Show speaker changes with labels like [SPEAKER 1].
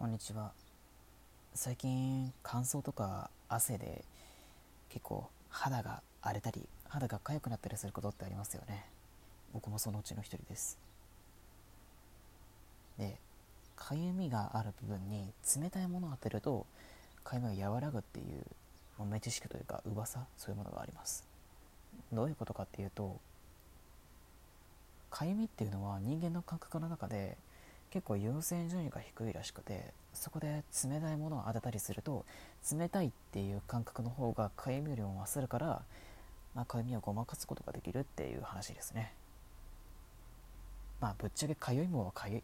[SPEAKER 1] こんにちは。最近乾燥とか汗で結構肌が荒れたり肌が痒くなったりすることってありますよね。僕もそのうちの一人です。でかゆみがある部分に冷たいものを当てるとかゆみが和らぐっていう豆知識というか噂そういうものがあります。どういうことかっていうとかゆみっていうのは人間の感覚の中で結構優先順位が低いらしくてそこで冷たいものを当てたりすると冷たいっていう感覚の方がかゆみよりも増するから、まあ、かゆみをごまかすことができるっていう話ですね。まあぶっちゃけかゆいもんはかゆい